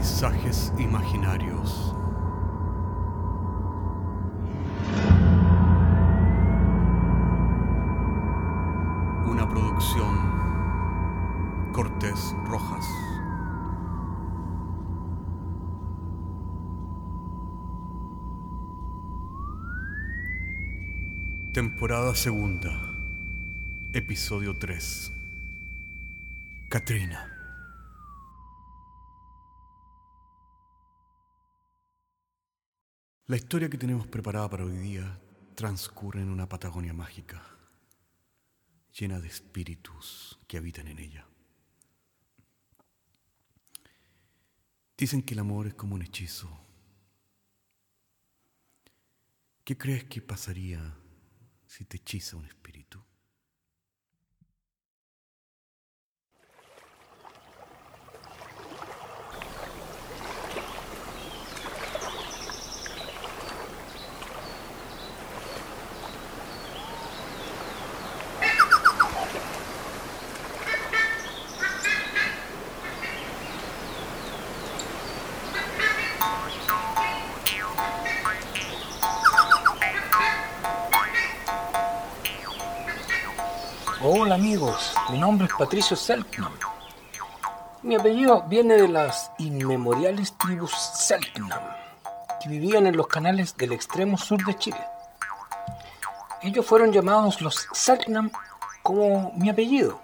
Paisajes imaginarios. Una producción Cortés Rojas. Temporada segunda. Episodio 3. Katrina. La historia que tenemos preparada para hoy día transcurre en una Patagonia mágica, llena de espíritus que habitan en ella. Dicen que el amor es como un hechizo. ¿Qué crees que pasaría si te hechiza un espíritu? Amigos, mi nombre es Patricio Selknam. Mi apellido viene de las inmemoriales tribus Selknam, que vivían en los canales del extremo sur de Chile. Ellos fueron llamados los Selknam como mi apellido.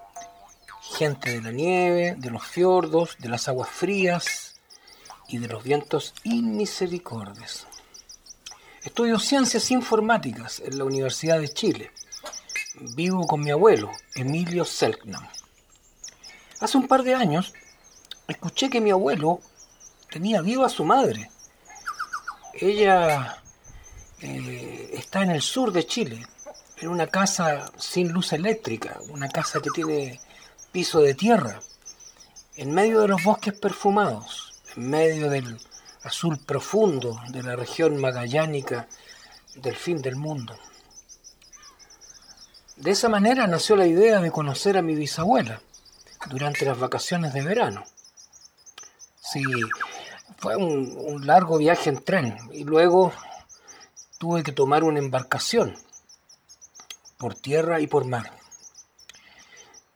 Gente de la nieve, de los fiordos, de las aguas frías y de los vientos inmisericordes. Estudio ciencias informáticas en la Universidad de Chile vivo con mi abuelo, Emilio Selknam. Hace un par de años escuché que mi abuelo tenía viva a su madre. Ella eh, está en el sur de Chile, en una casa sin luz eléctrica, una casa que tiene piso de tierra, en medio de los bosques perfumados, en medio del azul profundo de la región magallánica del fin del mundo. De esa manera nació la idea de conocer a mi bisabuela durante las vacaciones de verano. Sí, fue un, largo viaje en tren y luego tuve que tomar una embarcación por tierra y por mar.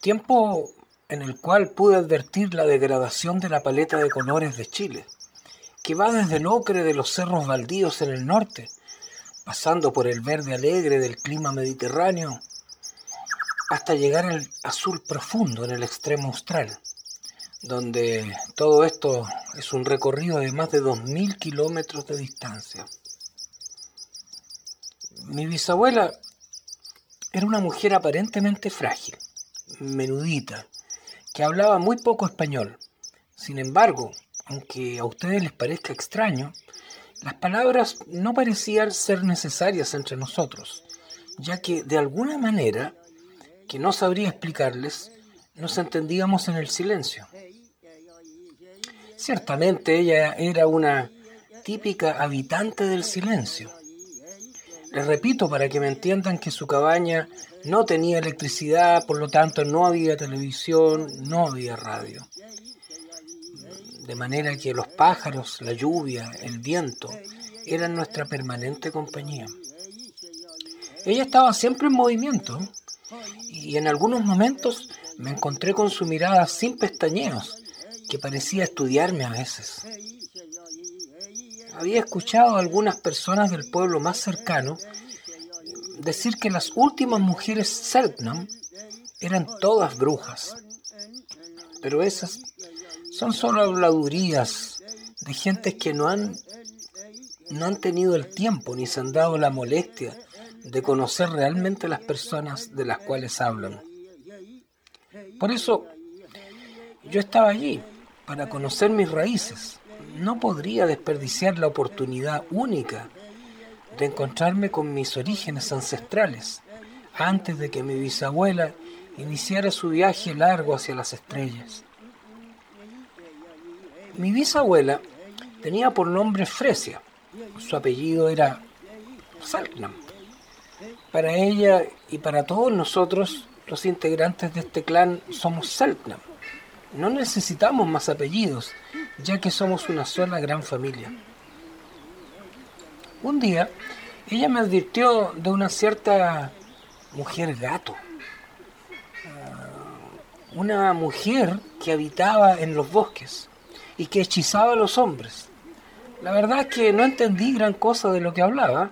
Tiempo en el cual pude advertir la degradación de la paleta de colores de Chile, que va desde el ocre de los cerros baldíos en el norte, pasando por el verde alegre del clima mediterráneo hasta llegar al azul profundo en el extremo austral, donde todo esto es un recorrido de más de 2.000 kilómetros de distancia. Mi bisabuela era una mujer aparentemente frágil, menudita, que hablaba muy poco español. Sin embargo, aunque a ustedes les parezca extraño, las palabras no parecían ser necesarias entre nosotros, ya que de alguna manera que no sabría explicarles, nos entendíamos en el silencio. Ciertamente ella era una típica habitante del silencio. Les repito para que me entiendan que su cabaña no tenía electricidad, por lo tanto no había televisión, no había radio. De manera que los pájaros, la lluvia, el viento eran nuestra permanente compañía. Ella estaba siempre en movimiento, y en algunos momentos me encontré con su mirada sin pestañeos, que parecía estudiarme a veces. Había escuchado a algunas personas del pueblo más cercano decir que las últimas mujeres Selknam eran todas brujas. Pero esas son solo habladurías de gentes que no han, no han tenido el tiempo ni se han dado la molestia de conocer realmente las personas de las cuales hablan. Por eso yo estaba allí, para conocer mis raíces. No podría desperdiciar la oportunidad única de encontrarme con mis orígenes ancestrales antes de que mi bisabuela iniciara su viaje largo hacia las estrellas. Mi bisabuela tenía por nombre Fresia, su apellido era Salknam. Para ella y para todos nosotros, los integrantes de este clan, somos Selknam. No necesitamos más apellidos, ya que somos una sola gran familia. Un día, ella me advirtió de una cierta mujer gato. Ah, una mujer que habitaba en los bosques y que hechizaba a los hombres. La verdad es que no entendí gran cosa de lo que hablaba,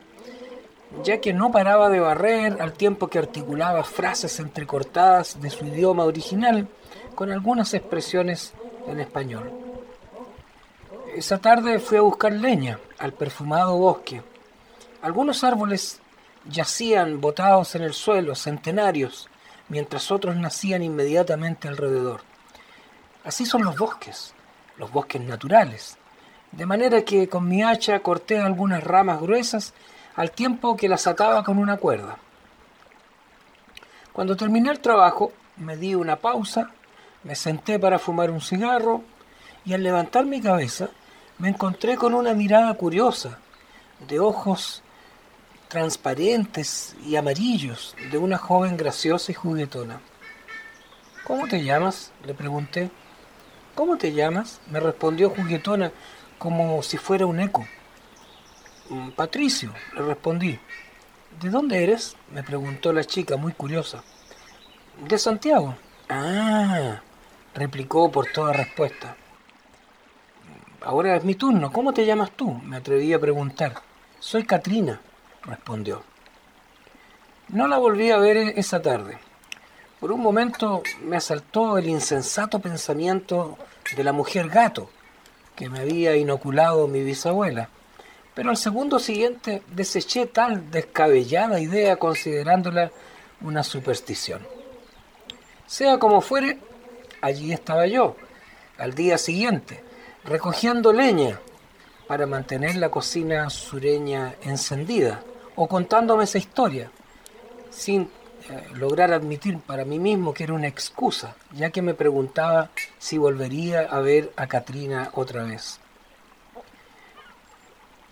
ya que no paraba de barrer al tiempo que articulaba frases entrecortadas de su idioma original con algunas expresiones en español. Esa tarde fui a buscar leña al perfumado bosque. Algunos árboles yacían botados en el suelo, centenarios, mientras otros nacían inmediatamente alrededor. Así son los bosques, los bosques naturales. De manera que con mi hacha corté algunas ramas gruesas al tiempo que las ataba con una cuerda. Cuando terminé el trabajo, me di una pausa, me senté para fumar un cigarro y al levantar mi cabeza me encontré con una mirada curiosa, de ojos transparentes y amarillos, de una joven graciosa y juguetona. ¿Cómo te llamas? le pregunté. ¿Cómo te llamas? me respondió juguetona como si fuera un eco. Mm, Patricio, le respondí. ¿De dónde eres? me preguntó la chica, muy curiosa. De Santiago. Ah, replicó por toda respuesta. Ahora es mi turno. ¿Cómo te llamas tú? Me atreví a preguntar. Soy Katrina, respondió. No la volví a ver esa tarde. Por un momento me asaltó el insensato pensamiento de la mujer gato que me había inoculado mi bisabuela. Pero al segundo siguiente deseché tal descabellada idea considerándola una superstición. Sea como fuere, allí estaba yo, al día siguiente, recogiendo leña para mantener la cocina sureña encendida o contándome esa historia, sin eh, lograr admitir para mí mismo que era una excusa, ya que me preguntaba si volvería a ver a Katrina otra vez.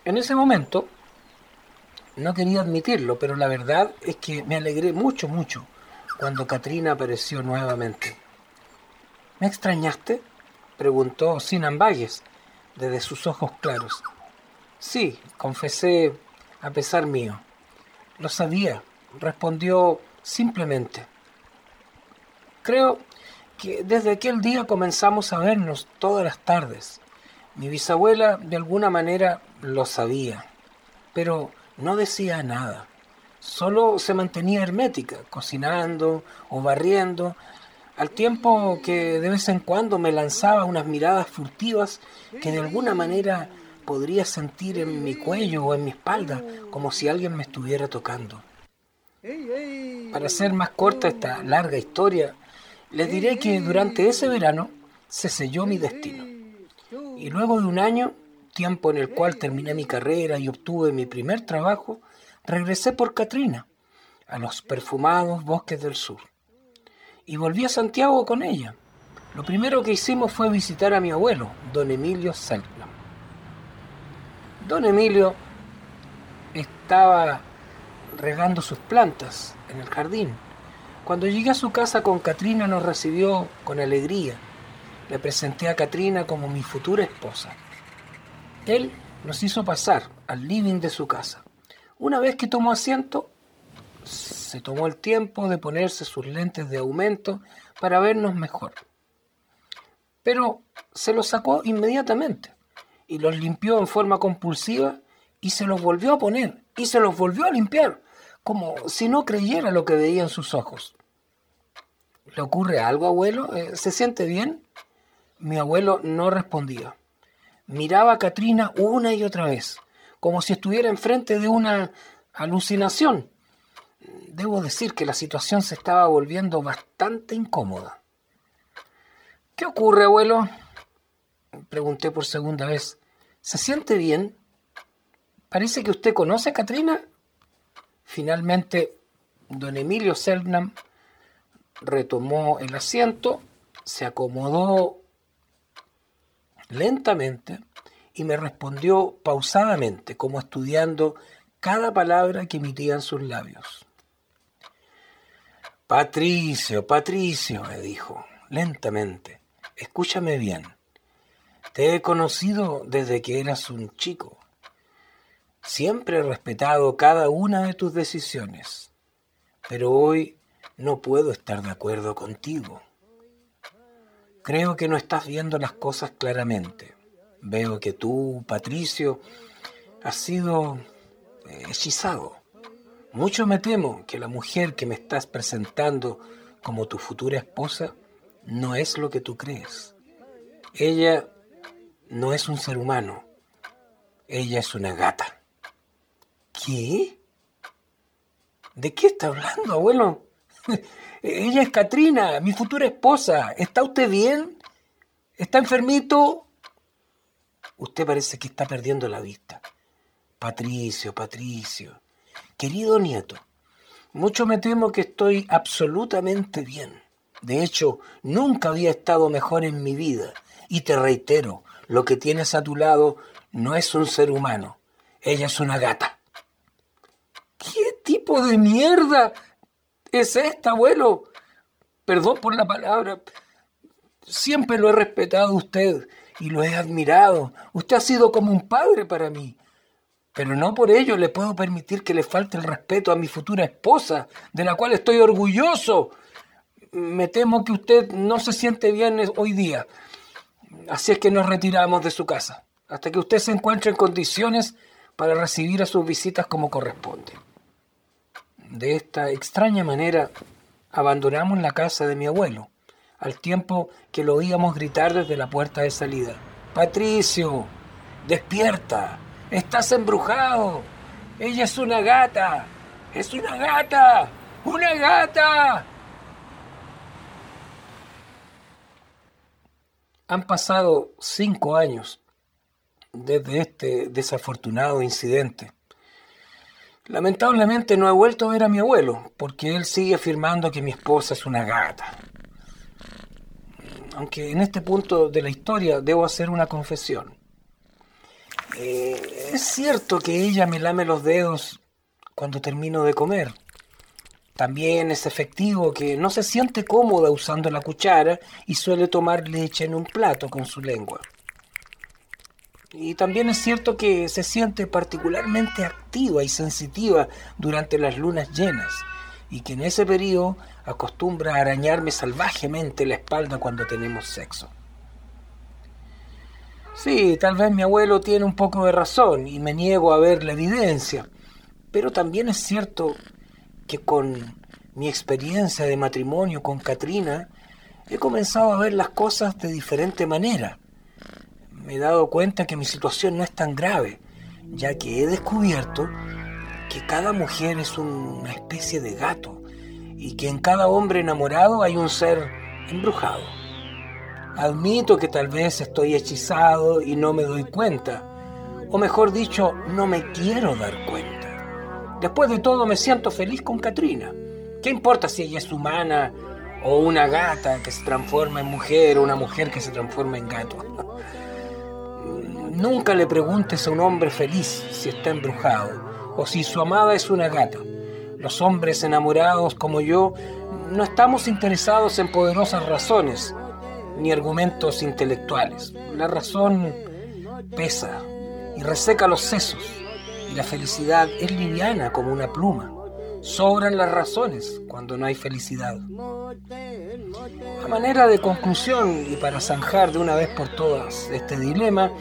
En ese momento, no quería admitirlo, pero la verdad es que me alegré mucho, mucho cuando Katrina apareció nuevamente. ¿Me extrañaste? preguntó sin ambagues, desde sus ojos claros. Sí, confesé a pesar mío. Lo sabía, respondió simplemente. Creo que desde aquel día comenzamos a vernos todas las tardes. Mi bisabuela de alguna manera lo sabía, pero no decía nada. Solo se mantenía hermética, cocinando o barriendo, al tiempo que de vez en cuando me lanzaba unas miradas furtivas que de alguna manera podría sentir en mi cuello o en mi espalda, como si alguien me estuviera tocando. Para hacer más corta esta larga historia, les diré que durante ese verano se selló mi destino. Y luego de un año, tiempo en el cual terminé mi carrera y obtuve mi primer trabajo, regresé por Katrina, a los perfumados bosques del sur y volví a Santiago con ella. Lo primero que hicimos fue visitar a mi abuelo, don Emilio Selknam. Don Emilio estaba regando sus plantas en el jardín. Cuando llegué a su casa con Katrina nos recibió con alegría. Le presenté a Katrina como mi futura esposa. Él nos hizo pasar al living de su casa. Una vez que tomó asiento, se tomó el tiempo de ponerse sus lentes de aumento para vernos mejor. Pero se los sacó inmediatamente y los limpió en forma compulsiva y se los volvió a poner y se los volvió a limpiar, como si no creyera lo que veía en sus ojos. ¿Le ocurre algo, abuelo? Eh, ¿Se siente bien? Mi abuelo no respondía. Miraba a Katrina una y otra vez, como si estuviera enfrente de una alucinación debo decir que la situación se estaba volviendo bastante incómoda. ¿Qué ocurre, abuelo? Pregunté por segunda vez. ¿Se siente bien? Parece que usted conoce a Katrina. Finalmente, don Emilio Selknam retomó el asiento, se acomodó lentamente y me respondió pausadamente, como estudiando cada palabra que emitían sus labios. Patricio, Patricio, me dijo, lentamente, escúchame bien. Te he conocido desde que eras un chico. Siempre he respetado cada una de tus decisiones, pero hoy no puedo estar de acuerdo contigo. Creo que no estás viendo las cosas claramente. Veo que tú, Patricio, has sido eh, hechizado. Mucho me temo que la mujer que me estás presentando como tu futura esposa no es lo que tú crees. Ella no es un ser humano. Ella es una gata. ¿Qué? ¿De qué está hablando, abuelo? Ella es Katrina, mi futura esposa. ¿Está usted bien? ¿Está enfermito? Usted parece que está perdiendo la vista. Patricio, Patricio. Querido nieto, mucho me temo que estoy absolutamente bien. De hecho, nunca había estado mejor en mi vida. Y te reitero, lo que tienes a tu lado no es un ser humano. Ella es una gata. ¿Qué tipo de mierda es esta, abuelo? Perdón por la palabra. Siempre lo he respetado a usted y lo he admirado. Usted ha sido como un padre para mí. Pero no por ello le puedo permitir que le falte el respeto a mi futura esposa, de la cual estoy orgulloso. Me temo que usted no se siente bien hoy día. Así es que nos retiramos de su casa, hasta que usted se encuentre en condiciones para recibir a sus visitas como corresponde. De esta extraña manera abandonamos la casa de mi abuelo, al tiempo que lo oíamos gritar desde la puerta de salida. Patricio, despierta, estás embrujado, ella es una gata, es una gata, una gata. Han pasado cinco años desde este desafortunado incidente. Lamentablemente no he vuelto a ver a mi abuelo, porque él sigue afirmando que mi esposa es una gata. Aunque en este punto de la historia debo hacer una confesión. Eh, es cierto que ella me lame los dedos cuando termino de comer. También es efectivo que no se siente cómoda usando la cuchara y suele tomar leche en un plato con su lengua. Y también es cierto que se siente particularmente activa y sensitiva durante las lunas llenas y que en ese periodo acostumbra a arañarme salvajemente la espalda cuando tenemos sexo. Sí, tal vez mi abuelo tiene un poco de razón y me niego a ver la evidencia, pero también es cierto que con mi experiencia de matrimonio con Katrina he comenzado a ver las cosas de diferente manera. Me he dado cuenta que mi situación no es tan grave, ya que he descubierto que cada mujer es una especie de gato y que en cada hombre enamorado hay un ser embrujado. Admito que tal vez estoy hechizado y no me doy cuenta, o mejor dicho, no me quiero dar cuenta. Después de todo me siento feliz con Katrina. ¿Qué importa si ella es humana o una gata que se transforma en mujer o una mujer que se transforma en gato? Nunca le preguntes a un hombre feliz si está embrujado o si su amada es una gata. Los hombres enamorados como yo no estamos interesados en poderosas razones ni argumentos intelectuales. La razón pesa y reseca los sesos y la felicidad es liviana como una pluma. Sobran las razones cuando no hay felicidad. A manera de conclusión y para zanjar de una vez por todas este dilema,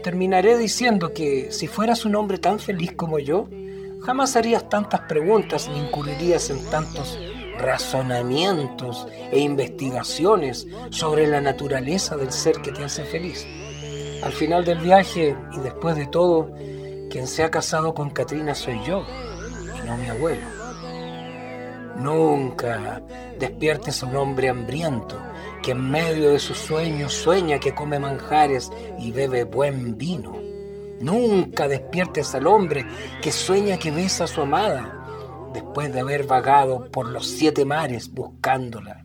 terminaré diciendo que si fueras un hombre tan feliz como yo, jamás harías tantas preguntas ni incurrirías en tantos razonamientos e investigaciones sobre la naturaleza del ser que te hace feliz. Al final del viaje y después de todo, quien se ha casado con Katrina soy yo y no mi abuelo. Nunca despiertes a un hombre hambriento que en medio de sus sueños sueña que come manjares y bebe buen vino. Nunca despiertes al hombre que sueña que besa a su amada después de haber vagado por los siete mares buscándola.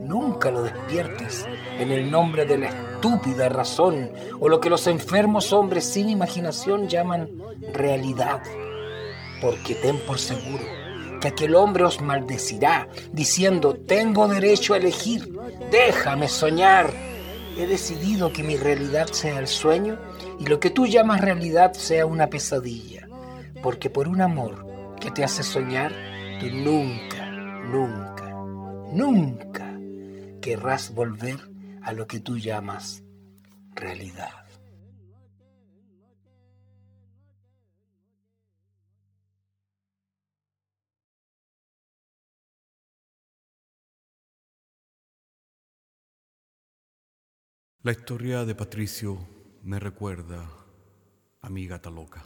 Nunca lo despiertes en el nombre de la estúpida razón o lo que los enfermos hombres sin imaginación llaman realidad. Porque ten por seguro que aquel hombre os maldecirá diciendo, tengo derecho a elegir, déjame soñar. He decidido que mi realidad sea el sueño y lo que tú llamas realidad sea una pesadilla, porque por un amor que te hace soñar, tú nunca, nunca, nunca querrás volver a lo que tú llamas realidad. La historia de Patricio me recuerda a mi gata loca.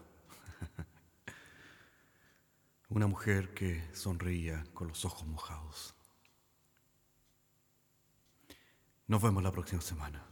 Una mujer que sonreía con los ojos mojados. Nos vemos la próxima semana.